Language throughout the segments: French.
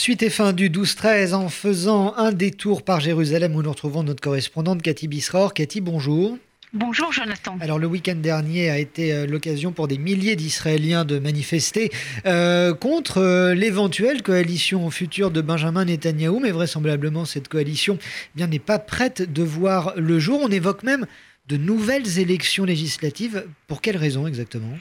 Suite et fin du 12-13 en faisant un détour par Jérusalem où nous retrouvons notre correspondante Cathy Bisror. Cathy, bonjour. Bonjour Jonathan. Alors le week-end dernier a été euh, l'occasion pour des milliers d'Israéliens de manifester euh, contre euh, l'éventuelle coalition future de Benjamin Netanyahou, mais vraisemblablement cette coalition eh bien n'est pas prête de voir le jour. On évoque même de nouvelles élections législatives. Pour quelles raisons exactement?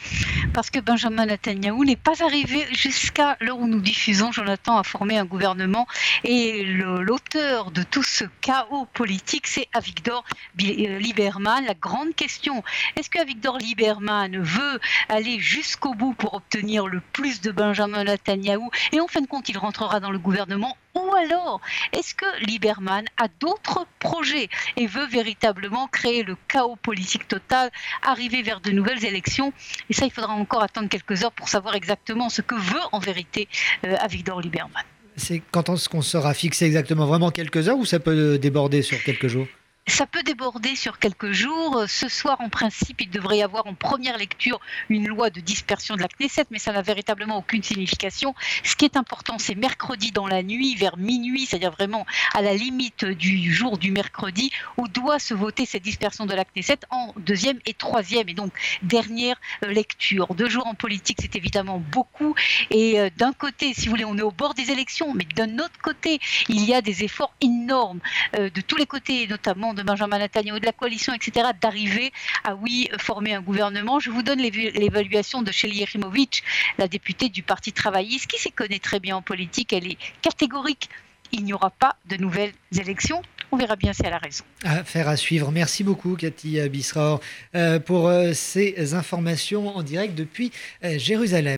Parce que Benjamin Netanyahu n'est pas arrivé jusqu'à l'heure où nous diffusons, Jonathan, à former un gouvernement. Et l'auteur de tout ce chaos politique, c'est Avigdor euh, Lieberman. La grande question, est-ce que Avigdor Lieberman veut aller jusqu'au bout pour obtenir le plus de Benjamin Netanyahu? Et en fin de compte, il rentrera dans le gouvernement ou alors, est-ce que Lieberman a d'autres projets et veut véritablement créer le chaos politique total, arriver vers de nouvelles élections? Et ça, il faudra encore attendre quelques heures pour savoir exactement ce que veut en vérité euh, Avigdor Lieberman. C'est quand est-ce qu'on sera fixé exactement? Vraiment quelques heures ou ça peut déborder sur quelques jours? Ça peut déborder sur quelques jours. Ce soir, en principe, il devrait y avoir en première lecture une loi de dispersion de la Knesset, mais ça n'a véritablement aucune signification. Ce qui est important, c'est mercredi dans la nuit, vers minuit, c'est-à-dire vraiment à la limite du jour du mercredi, où doit se voter cette dispersion de la Knesset en deuxième et troisième, et donc dernière euh, lecture. Deux jours en politique, c'est évidemment beaucoup. Et euh, d'un côté, si vous voulez, on est au bord des élections, mais d'un autre côté, il y a des efforts énormes euh, de tous les côtés, notamment Benjamin Netanyahu, de la coalition, etc., d'arriver à, oui, former un gouvernement. Je vous donne l'évaluation de Shelly Yerimovic, la députée du Parti travailliste, qui s'y connaît très bien en politique. Elle est catégorique. Il n'y aura pas de nouvelles élections. On verra bien si elle a raison. Affaire à suivre. Merci beaucoup, Cathy Bisraor, euh, pour euh, ces informations en direct depuis euh, Jérusalem.